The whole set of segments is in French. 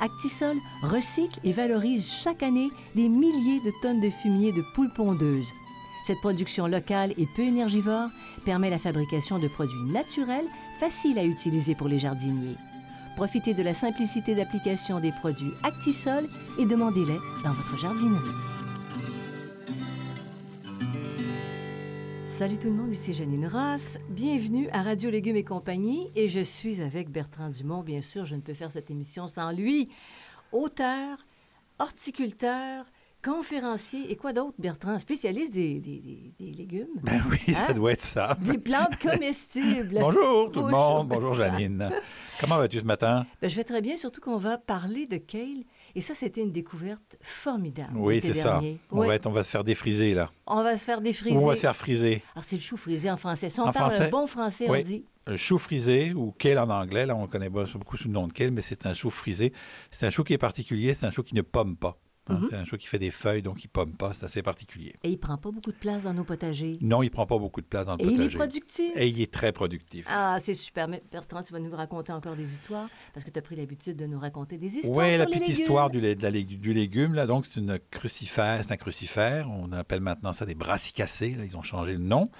Actisol recycle et valorise chaque année des milliers de tonnes de fumier de poules pondeuses. Cette production locale et peu énergivore permet la fabrication de produits naturels faciles à utiliser pour les jardiniers. Profitez de la simplicité d'application des produits Actisol et demandez-les dans votre jardinerie. Salut tout le monde, ici Janine Ross. Bienvenue à Radio Légumes et compagnie. Et je suis avec Bertrand Dumont. Bien sûr, je ne peux faire cette émission sans lui. Auteur, horticulteur, conférencier et quoi d'autre, Bertrand? Spécialiste des, des- des- des légumes. Ben oui, ça Hein? doit être ça. Des plantes comestibles. Bonjour tout le monde. Bonjour Janine. Comment vas-tu ce matin? Ben, je vais très bien, surtout qu'on va parler de kale. Et ça, c'était une découverte formidable. Oui, c'est ça. dernier. On, va être- on va se faire défriser là. on va se faire défriser. Ou on va se faire friser. Alors, c'est le chou frisé en français. Si on En parle français? un bon français, Oui. on dit Un chou frisé ou kale en anglais, là on connaît pas beaucoup sous le nom de kale, mais c'est un chou frisé. C'est un chou qui est particulier, c'est un chou qui ne pomme pas. Hein, Mhm. C'est un chou qui fait des feuilles, donc il pomme pas, c'est assez particulier. Et il prend pas beaucoup de place dans nos potagers. Non, il prend pas beaucoup de place dans le Et il est potager. productif. Et il est très productif. Ah, c'est super. Mais Bertrand, tu vas nous raconter encore des histoires parce que tu as pris l'habitude de nous raconter des histoires. Oui, la les petite légumes. histoire du, lé- de la lég- du légume, là, donc c'est une crucifère, c'est un crucifère. On appelle maintenant ça des brassicacées. Là, ils ont changé le nom.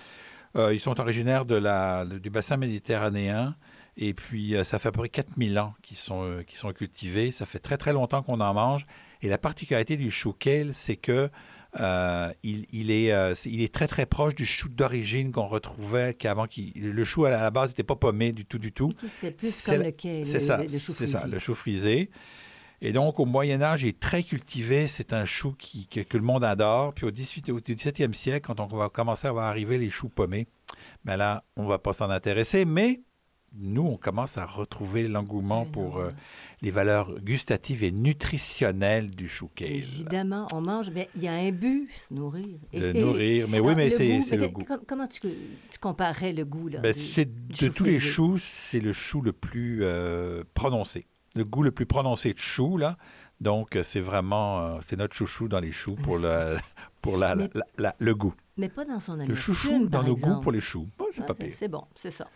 Euh, ils sont originaires de la, du bassin méditerranéen. Et puis, euh, ça fait à peu près 4000 ans qu'ils sont, euh, qu'ils sont cultivés. Ça fait très, très longtemps qu'on en mange. Et la particularité du chou kale, c'est que euh, il, il est, euh, il est très, très proche du chou d'origine qu'on retrouvait, qu'avant, le chou à la base n'était pas paumé du tout, du tout. C'était plus comme le kale, le, ça, le- chou c'est ça, le chou frisé. Et donc, au Moyen Âge, il est très cultivé. C'est un chou qui, que, que le monde adore. Puis au, 18, au 17e siècle, quand on va commencer à voir arriver les choux pommés, ben là, on va pas s'en intéresser. Mais nous, on commence à retrouver l'engouement Mais pour euh, les valeurs gustatives et nutritionnelles du chou kale. Évidemment, on mange, mais il y a un but, se nourrir. De nourrir. Mais oui, mais le c'est le goût. com- Comment tu, tu comparais le goût, là? Ben, du- c'est- du de tous les choux, c'est le chou le plus euh, prononcé. Le goût le plus prononcé de chou, là. Donc, euh, c'est vraiment, euh, c'est notre chouchou dans les choux pour, le, pour la, Mais- la- la- le goût. Mais pas dans son Le amertume, chouchou dans par nos exemple. goûts pour les choux. Bon, c'est pas Ok, pire. C'est bon, c'est ça.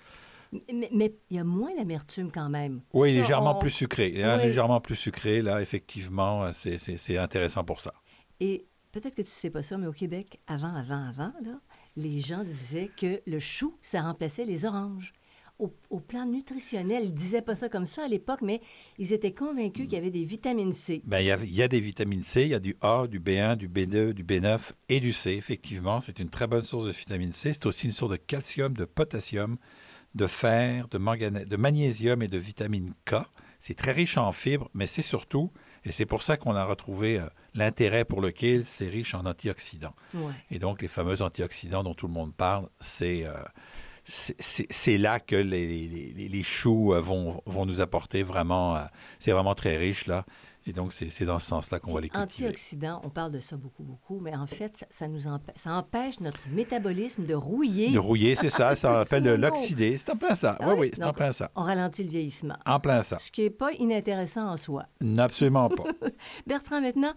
Mais- Mais il y a moins d'amertume quand même. Oui, légèrement on- plus sucré. hein, Oui. Légèrement plus sucré, là, effectivement, c'est- intéressant pour ça. Et peut-être que tu sais pas ça, mais au Québec, avant, avant, avant, là, les gens disaient que le chou, ça remplaçait les oranges. Au, au plan nutritionnel, ils disaient pas ça comme ça à l'époque, mais ils étaient convaincus qu'il y avait des vitamines C. Ben, il, y a, il y a des vitamines C, il y a du A, du B1, du B2, du B9 et du C, effectivement. C'est une très bonne source de vitamine C. C'est aussi une source de calcium, de potassium, de fer, de, de magnésium et de vitamine K. C'est très riche en fibres, mais c'est surtout, et c'est pour ça qu'on a retrouvé euh, l'intérêt pour lequel c'est riche en antioxydants. Ouais. Et donc, les fameux antioxydants dont tout le monde parle, c'est euh, c'est- là que les, les- choux euh, vont, vont nous apporter vraiment. c'est vraiment très riche, là. Et donc, c'est dans ce sens-là qu'on va les cultiver. Antioxydants, on parle de ça beaucoup, beaucoup, mais en fait, ça, nous ça empêche notre métabolisme de rouiller. De rouiller, c'est ça. Ça nom. l'oxydé. C'est en plein ça. Ah oui, oui? c'est en plein ça. On ralentit le vieillissement. En plein ça. Ce qui n'est pas inintéressant en soi. Absolument pas. Bertrand, maintenant,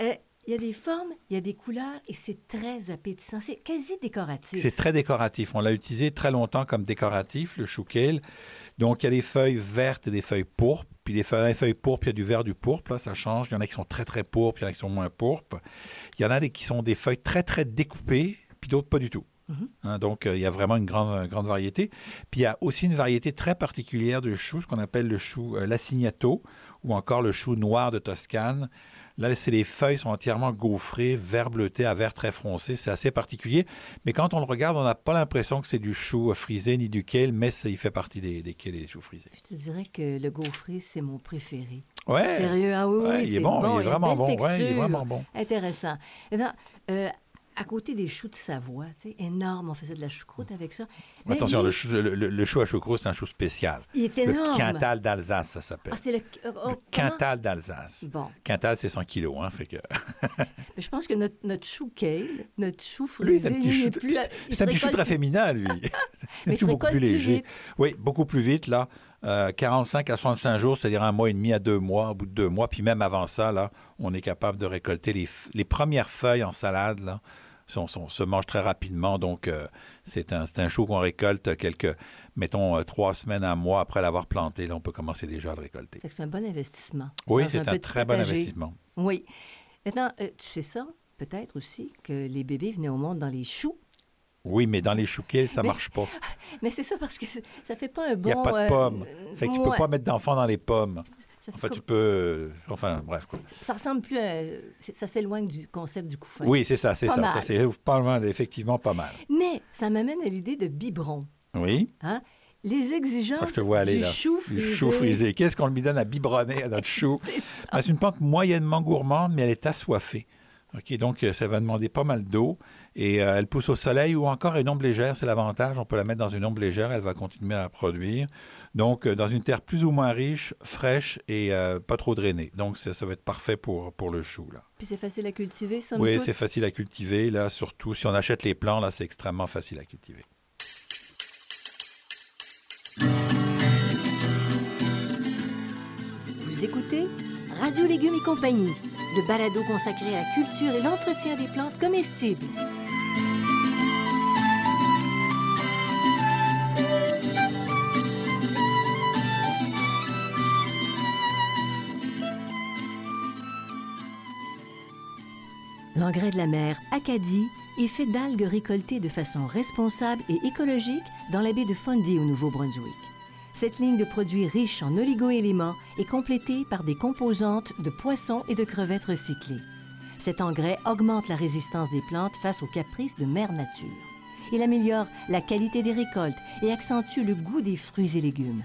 euh, il y a des formes, il y a des couleurs et c'est très appétissant. C'est quasi décoratif. C'est très décoratif. On l'a utilisé très longtemps comme décoratif, le chou kale. Donc, il y a des feuilles vertes et des feuilles pourpres. Puis les feuilles, les feuilles pourpres, il y a du vert, du pourpre. Là, ça change. Il y en a qui sont très, très pourpres, il y en a qui sont moins pourpres. Il y en a des, qui sont des feuilles très, très découpées, puis d'autres pas du tout. Mhm. Hein, donc, euh, il y a vraiment une grande, une grande variété. Puis, il y a aussi une variété très particulière de chou, ce qu'on appelle le chou euh, lacignato, ou encore le chou noir de Toscane. Là, c'est les feuilles sont entièrement gaufrées, vert bleuté à vert très foncé. C'est assez particulier. Mais quand on le regarde, on n'a pas l'impression que c'est du chou frisé ni du kale, mais il fait partie des, des kale et des choux frisés. Je te dirais que le gaufré, c'est mon préféré. Ouais. Sérieux, ah oui, Ouais, oui, il est bon, il est vraiment bon. Ouais, il est vraiment bon. Intéressant. Maintenant, euh, à côté des choux de Savoie, tu sais, énorme, on faisait de la choucroute avec ça. Mais Attention, le chou, le, le- le chou à choucroute, c'est un chou spécial. il est Le énorme. Quintal d'Alsace, ça s'appelle. Ah, c'est le... oh, oh, le? Quintal d'Alsace. Bon, Quintal, c'est 100 kilos, hein, fait que... mais je pense que notre, notre chou kale, notre chou Lui, frisé, c'est un petit lui, chou, c'est un petit chou très féminin, lui. Mais c'est un chou beaucoup plus plus léger. Oui, beaucoup plus vite, là. Euh, 45 à 65 jours, c'est-à-dire un mois et demi à deux mois, au bout de deux mois. Puis même avant ça, là, on est capable de récolter les, les premières feuilles en salade, là. Sont- sont- se mangent très rapidement. Donc, euh, c'est un, un chou qu'on récolte quelques, mettons, euh, trois semaines, un mois après l'avoir planté. Là, on peut commencer déjà à le récolter. C'est un bon investissement. Oui, c'est un, très bon investissement. Oui. Maintenant, euh, tu sais ça, peut-être aussi, que les bébés venaient au monde dans les choux. Oui, mais dans les choux kills, ça Mais- marche pas. Mais c'est ça parce que ça fait pas un bon... Il n'y a pas de pommes. euh, Fait que tu peux ouais. pas mettre d'enfants dans les pommes. Ça, fait Enfin, comme- tu peux... euh, Enfin, bref. quoi. ça ressemble plus à... Ça s'éloigne du concept du couffin. Oui, c'est ça, c'est ça. mal. Ça, c'est pas mal, effectivement pas mal. Mais ça m'amène à l'idée de biberon. Oui. Hein? Les exigences Ah, je te vois aller du là. chou Du frisé. chou frisé. Qu'est-ce qu'on lui donne à biberonner à notre chou? C'est. Ah, C'est une plante moyennement gourmande, mais elle est assoiffée. OK, donc euh, ça va demander pas mal d'eau et euh, elle pousse au soleil ou encore à une ombre légère, c'est l'avantage. On peut la mettre dans une ombre légère, elle va continuer à produire. Donc, euh, dans une terre plus ou moins riche, fraîche et euh, pas trop drainée. Donc, ça, ça va être parfait pour, pour le chou. Là. Puis c'est facile à cultiver, somme Oui, c'est facile à cultiver. Là, surtout si on achète les plants, là, c'est extrêmement facile à cultiver. Vous écoutez Radio Légumes et compagnie, le balado consacré à la culture et l'entretien des plantes comestibles. L'engrais de la mer Acadie est fait d'algues récoltées de façon responsable et écologique dans la baie de Fundy au Nouveau-Brunswick. Cette ligne de produits riches en oligoéléments est complétée par des composantes de poissons et de crevettes recyclées. Cet engrais augmente la résistance des plantes face aux caprices de mère nature. Il améliore la qualité des récoltes et accentue le goût des fruits et légumes.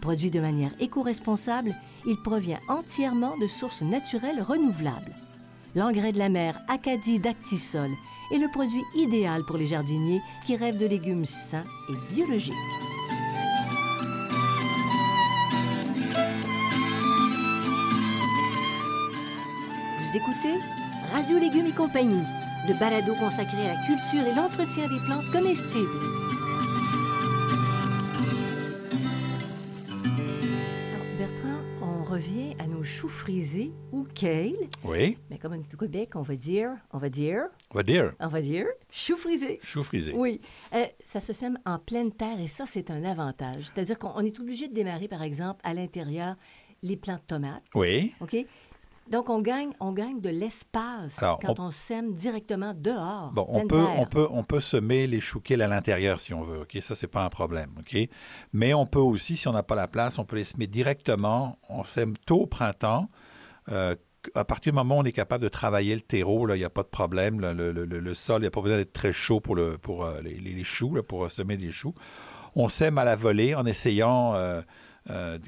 Produit de manière éco-responsable, il provient entièrement de sources naturelles renouvelables. L'engrais de la mer Acadie d'Actisol est le produit idéal pour les jardiniers qui rêvent de légumes sains et biologiques. Vous écoutez Radio Légumes et compagnie, le balado consacré à la culture et l'entretien des plantes comestibles. Alors, Bertrand, on revient à nos choux frisés ou kale, Oui, mais comme on est au Québec, on va dire, on va dire, on va dire on va dire, choux frisés. chou frisé. Oui, Euh, ça se sème en pleine terre et ça, c'est un avantage. C'est-à-dire qu'on on est obligé de démarrer, par exemple, à l'intérieur les plants de tomates. Oui. OK? Donc, on gagne, on gagne de l'espace quand on... sème directement dehors. Bon, on peut, terre. on, peut, on peut semer les choux kills à l'intérieur si on veut, OK? Ça, c'est pas un problème, OK? Mais on peut aussi, si on n'a pas la place, on peut les semer directement. On sème tôt au printemps. Euh, à partir du moment où on est capable de travailler le terreau, il n'y a pas de problème. là, le, le- le- le sol, il n'y a pas besoin d'être très chaud pour, le, pour euh, les, choux, là, pour euh, semer des choux. On sème à la volée en essayant euh, euh,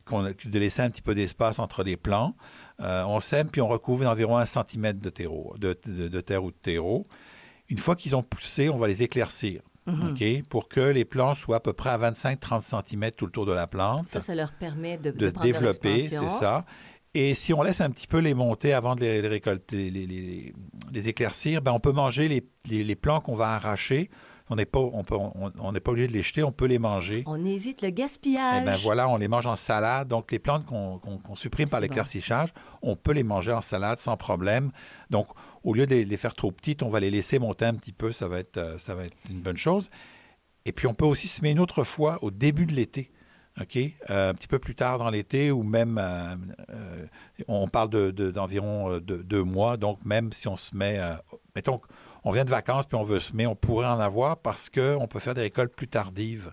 de laisser un petit peu d'espace entre les plants. Euh, on sème, puis on recouvre d'environ un centimètre de, terreau, de, de- de terre ou de terreau. Une fois qu'ils ont poussé, on va les éclaircir. Mhm. Pour que les plants soient à peu près à 25-30 cm tout le tour de la plante Ça, ça leur permet de, de se développer, c'est ça. Et si on laisse un petit peu les monter avant de les, les récolter, les, les- les éclaircir, ben on peut manger les plants qu'on va arracher. On n'est pas, on peut- on- pas obligé de les jeter, on peut les manger. On évite le Et gaspillage. ben voilà, on les mange en salade. Donc les plantes qu'on supprime par bon. l'éclaircissage, on peut les manger en salade sans problème. Donc au lieu de les, faire trop petites, on va les laisser monter un petit peu. Ça va être, euh, ça va être une bonne chose. Et puis on peut aussi semer une autre fois au début de l'été. OK? Euh, un petit peu plus tard dans l'été ou même, euh, euh, on parle de- de- d'environ de, deux mois. Donc, même si on se met, mettons, on vient de vacances puis on veut semer, on pourrait en avoir parce qu'on peut faire des récoltes plus tardives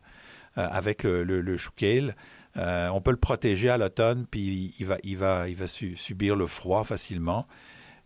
euh, avec le, le, le chou kale. Euh, on peut le protéger à l'automne puis il va, il va, il va su- subir le froid facilement.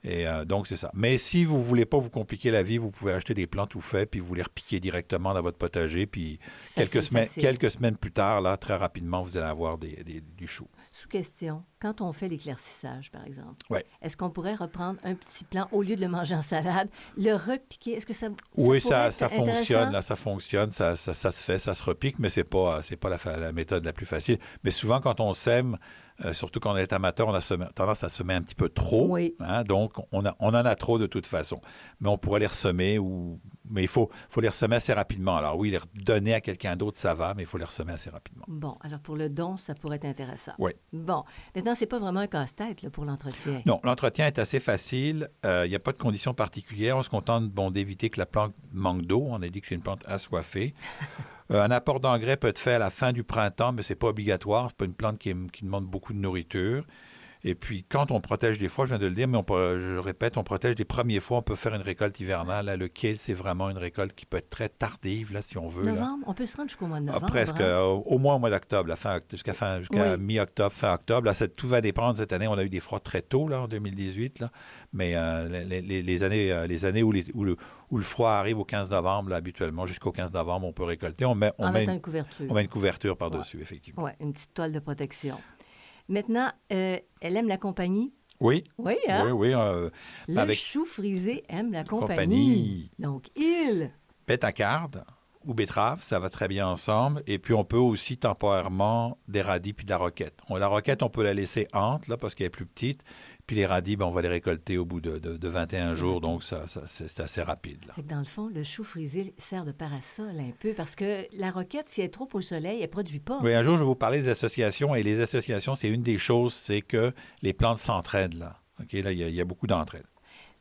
Et euh, donc, c'est ça. Mais si vous voulez pas vous compliquer la vie, vous pouvez acheter des plants tout faits, puis vous les repiquer directement dans votre potager, puis quelques semaines, quelques semaines plus tard, là, très rapidement, vous allez avoir des, du chou. Sous question, quand on fait l'éclaircissage, par exemple, ouais. est-ce qu'on pourrait reprendre un petit plant au lieu de le manger en salade, le repiquer? Est-ce que ça, Oui, ça, ça fonctionne, là, ça fonctionne, ça, ça, ça, se fait, ça se repique, mais c'est pas, c'est pas la, la méthode la plus facile. Mais souvent, quand on sème, euh, surtout quand on est amateur, on a tendance à semer un petit peu trop. Hein, donc, on, a, on, en a trop de toute façon. Mais on pourrait les ressemer, ou... mais il faut, faut les ressemer assez rapidement. Alors oui, les donner à quelqu'un d'autre, ça va, mais il faut les ressemer assez rapidement. Bon, alors pour le don, ça pourrait être intéressant. Oui. Bon, maintenant, c'est pas vraiment un casse-tête pour l'entretien. Non, l'entretien est assez facile. Euh, il n'y a pas de conditions particulières. On se contente bon, d'éviter que la plante manque d'eau. On a dit que c'est une plante assoiffée. Euh, un apport d'engrais peut être fait à la fin du printemps, mais ce n'est pas obligatoire. Ce n'est pas une plante qui, demande beaucoup de nourriture. Et puis, quand on protège des fois, je viens de le dire, mais on je répète, on protège des premiers fois, on peut faire une récolte hivernale. Là, le c'est vraiment une récolte qui peut être très tardive, là, si on veut. Novembre, on peut se rendre jusqu'au mois de ah, novembre. presque, hein? euh, au moins au mois d'octobre, jusqu'à fin, jusqu'à mi-octobre, fin octobre. Là, tout va dépendre. Cette année, on a eu des froids très tôt, là, en 2018. Là. Mais euh, les, années, les années où, où, le, où, le, froid arrive au 15 novembre, habituellement, jusqu'au 15 novembre, on peut récolter. On met, on met une, couverture. On met une couverture par-dessus, effectivement. Oui, une petite toile de protection. Maintenant, euh, elle aime la compagnie. Oui. Oui, hein? Oui, oui. Euh, le chou frisé aime la compagnie. Donc, il. Pétacarde ou betterave, ça va très bien ensemble. Et puis, on peut aussi temporairement des radis puis de la roquette. la roquette, on peut la laisser hante, là, parce qu'elle est plus petite. Puis les radis, ben, on va les récolter au bout de, de, 21 jours, donc ça, c'est assez rapide. dans le fond, le chou frisé sert de parasol un peu parce que la roquette, si elle est trop au soleil, elle ne produit pas. Oui, un jour, je vais vous parler des associations. Et les associations, c'est une des choses, c'est que les plantes s'entraident là. OK, là, il y, a beaucoup d'entraide.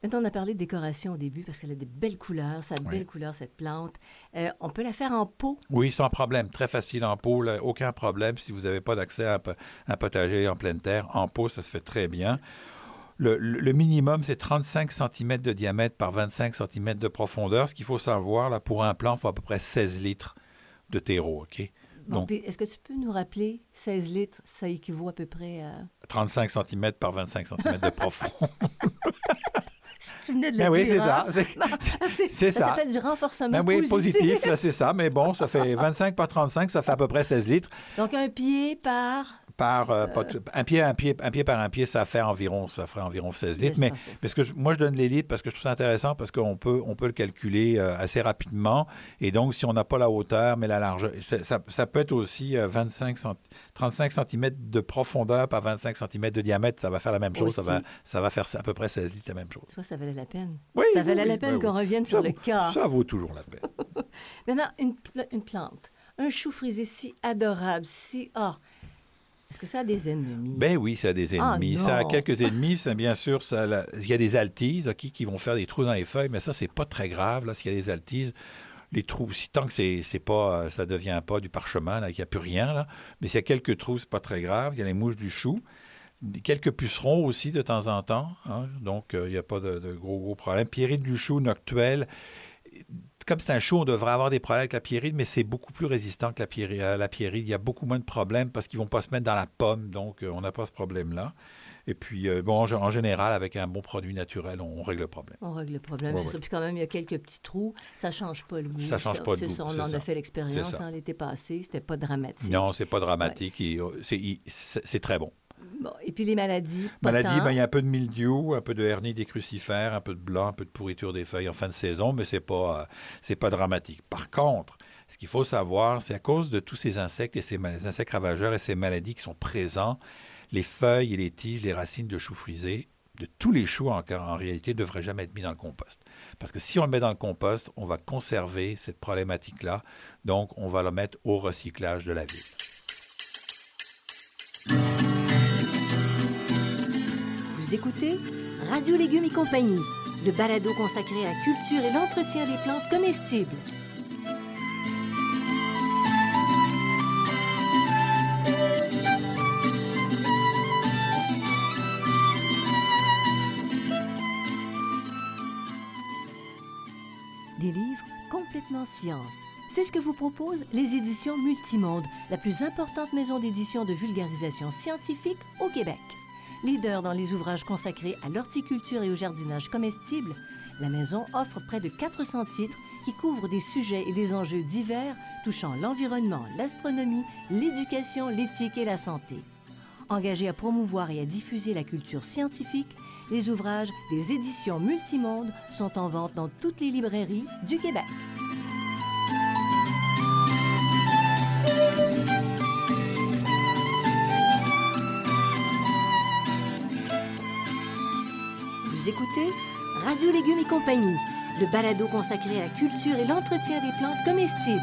Maintenant, on a parlé de décoration au début parce qu'elle a des belles couleurs, ça a de belles couleurs, cette plante. Euh, on peut la faire en pot? Oui, sans problème. Très facile en pot, aucun problème. Si vous n'avez pas d'accès à un potager en pleine terre, en pot, ça se fait très bien. Le, minimum, c'est 35 cm de diamètre par 25 cm de profondeur. Ce qu'il faut savoir, là, pour un plant, il faut à peu près 16 litres de terreau. OK? Est-ce que tu peux nous rappeler 16 litres, ça équivaut à peu près à... 35 cm par 25 cm de profond. tu venais de le ben. Oui, c'est ça. Hein? C'est ça. Ça s'appelle du renforcement ben oui, positif, c'est ça. Mais bon, ça fait 25 par 35, ça fait à peu près 16 litres. Donc, un pied par par euh, un pied, un pied, un pied par un pied, ça fait environ, ça ferait environ 16 litres. Mais parce que moi, je donne les litres parce que je trouve ça intéressant parce qu'on peut, on peut le calculer euh, assez rapidement. Et donc, si on n'a pas la hauteur, mais la largeur, ça, peut être aussi 25 35 cm de profondeur par 25 cm de diamètre. Ça va faire la même chose. Ça va, ça va faire à peu près 16 litres la même chose. Ça, ça valait la peine. Oui, ça valait la peine qu'on revienne sur le cas. Ça vaut toujours la peine. Maintenant, une, une plante, un chou frisé si adorable, si... Oh, est-ce que ça a des ennemis? Ben oui, ça a des ah, ennemis. ça a quelques ennemis. C'est bien sûr, ça, il y a des altises qui vont faire des trous dans les feuilles, mais ça, c'est pas très grave. Là, s'il y a des altises, les trous, si tant que c'est, c'est pas, ça devient pas du parchemin, qu'il n'y a plus rien, là. mais s'il y a quelques trous, c'est pas très grave. Il y a les mouches du chou. Quelques pucerons aussi de temps en temps, hein. donc euh, il n'y a pas de, gros, gros problèmes. Pierrite du chou noctuel, comme c'est un chou, on devrait avoir des problèmes avec la pierride, mais c'est beaucoup plus résistant que la pierride. Euh, la pierride. Il y a beaucoup moins de problèmes parce qu'ils ne vont pas se mettre dans la pomme, donc euh, on n'a pas ce problème-là. Et puis, euh, bon, en, général, avec un bon produit naturel, on, règle le problème. On règle le problème. Puis quand même, il y a quelques petits trous. Ça ne change pas le goût. Ça change pas le goût. on en a fait l'expérience hein, l'été passé. C'était pas dramatique. Non, c'est pas dramatique. C'est très bon et puis les maladies. Maladies, ben, il y a un peu de mildiou, un peu de hernie des crucifères, un peu de blanc, un peu de pourriture des feuilles en fin de saison, mais ce n'est pas, c'est pas dramatique. Par contre, ce qu'il faut savoir, c'est à cause de tous ces insectes et ces insectes ravageurs et ces maladies qui sont présents, les feuilles et les tiges, les racines de choux frisés, de tous les choux en, en réalité, ne devraient jamais être mis dans le compost. Parce que si on le met dans le compost, on va conserver cette problématique-là. Donc, on va le mettre au recyclage de la ville. Écoutez Radio Légumes et compagnie, le balado consacré à la culture et l'entretien des plantes comestibles. Des livres complètement science. C'est ce que vous proposent les éditions Multimonde, la plus importante maison d'édition de vulgarisation scientifique au Québec. Leader dans les ouvrages consacrés à l'horticulture et au jardinage comestible, la maison offre près de 400 titres qui couvrent des sujets et des enjeux divers touchant l'environnement, l'astronomie, l'éducation, l'éthique et la santé. Engagé à promouvoir et à diffuser la culture scientifique, les ouvrages des éditions Multimonde sont en vente dans toutes les librairies du Québec. Vous écoutez Radio Légumes et compagnie, le balado consacré à la culture et l'entretien des plantes comestibles.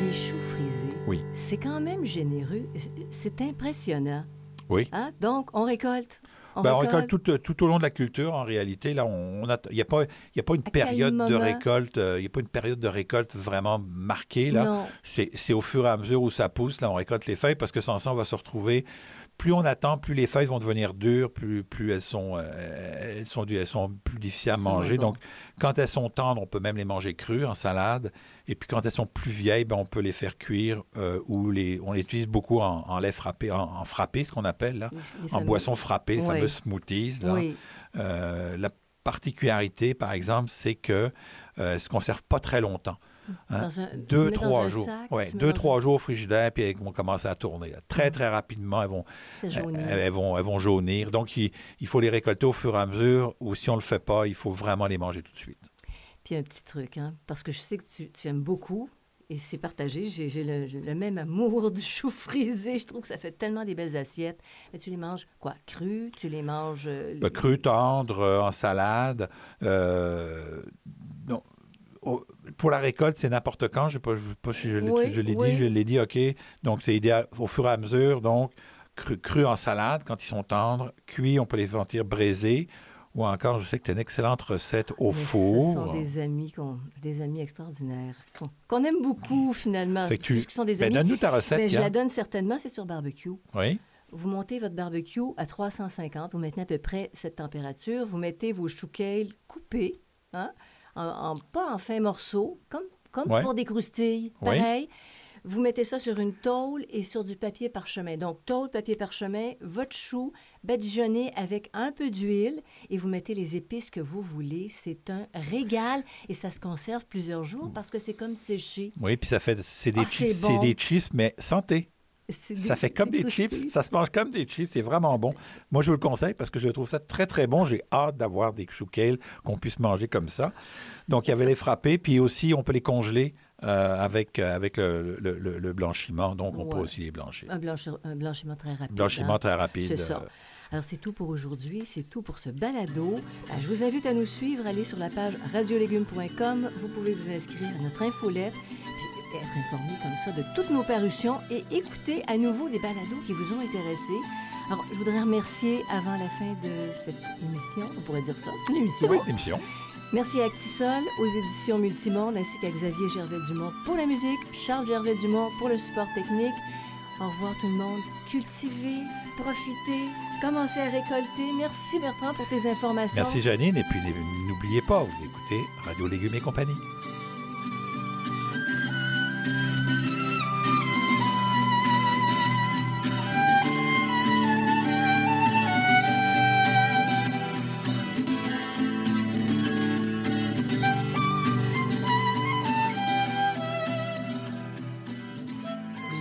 Les choux frisés. Oui. C'est quand même généreux. C'est impressionnant. Oui. Hein? Donc, on récolte. On Ben, on récolte. tout, euh, tout au long de la culture. En réalité, là, on, il n'y a a pas une période de récolte. euh, Il y a pas une période de récolte vraiment marquée là. C'est au fur et à mesure où ça pousse. Là, on récolte les feuilles parce que sans ça, on va se retrouver. Plus on attend, plus les feuilles vont devenir dures, plus, plus elles, sont, euh, elles, sont, du- elles sont plus difficiles à manger. Donc, quand elles sont tendres, on peut même les manger crues en salade. Et puis, quand elles sont plus vieilles, ben, on peut les faire cuire euh, ou les, on les utilise beaucoup en, en lait frappé, en, en frappé, ce qu'on appelle là, Les- les en boisson frappée, les Oui. fameux smoothies. Là. Oui. Euh, la particularité, par exemple, c'est que euh, se conserve pas très longtemps. Hein? Un- Deux, trois jours. sac, Ouais, deux, trois un- jours au frigidaire, puis elles vont commencer à tourner. là. Très, très rapidement, elles vont, elles, elles vont, elles vont jaunir. Donc, il, il faut les récolter au fur et à mesure, ou si on ne le fait pas, il faut vraiment les manger tout de suite. Puis un petit truc, hein, parce que je sais que tu, tu aimes beaucoup et c'est partagé. J'ai j'ai le, j'ai le même amour du chou frisé. Je trouve que ça fait tellement des belles assiettes. Mais tu les manges quoi Cru Tu les manges euh, Ben, cru, tendre, euh, en salade. euh, pour la récolte, c'est n'importe quand. Je ne sais pas, si je l'ai Oui, dit. Je l'ai dit, OK. Donc, c'est idéal au fur et à mesure. Donc, cru, cru en salade quand ils sont tendres. Cuits, on peut les sentir braisés. Ou encore, je sais que tu as une excellente recette au mais four. Ce sont des amis, des amis extraordinaires qu'on qu'on aime beaucoup finalement, Fait que tu- sont des Ben, amis. Donne-nous ta recette, Mais je la donne certainement, c'est sur barbecue. Oui. Vous montez votre barbecue à 350, vous mettez à peu près cette température, vous mettez vos kale coupés, hein, en, en- pas en fins morceaux, comme, comme Ouais. pour des croustilles, pareil. Vous mettez ça sur une tôle et sur du papier parchemin. Donc, tôle, papier parchemin, votre chou badigeonné avec un peu d'huile et vous mettez les épices que vous voulez. C'est un régal et ça se conserve plusieurs jours parce que c'est comme séché. Oui, puis ça fait, c'est des Ah, chips, bon. des chips, mais santé. Ça fait comme des chips, ça se mange comme des chips, c'est vraiment bon. Moi, je vous le conseille parce que je trouve ça très, très bon. J'ai hâte d'avoir des choux kale qu'on puisse manger comme ça. Donc, il y avait les frappés, puis aussi, on peut les congeler euh, avec, euh, avec le, le- le- le blanchiment. Donc, on peut aussi les blanchir. Un, blanchi- un blanchiment très rapide. Blanchiment hein. très rapide. C'est ça. euh, Alors, c'est tout pour aujourd'hui. C'est tout pour ce balado. Ben, je vous invite à nous suivre. Allez sur la page radiolégumes.com. Vous pouvez vous inscrire à notre infolette être informé comme ça de toutes nos parutions et écouter à nouveau des balados qui vous ont intéressé. Alors, je voudrais remercier avant la fin de cette émission, on pourrait dire ça, une émission. Oui, émission. Merci à Actisol, aux éditions Multimonde, ainsi qu'à Xavier Gervais-Dumont pour la musique, Charles Gervais-Dumont pour le support technique. Au revoir tout le monde. Cultivez, profitez, commencez à récolter. Merci Bertrand pour tes informations. Merci, Janine. Et puis, n'oubliez pas, vous écoutez Radio Légumes et compagnie.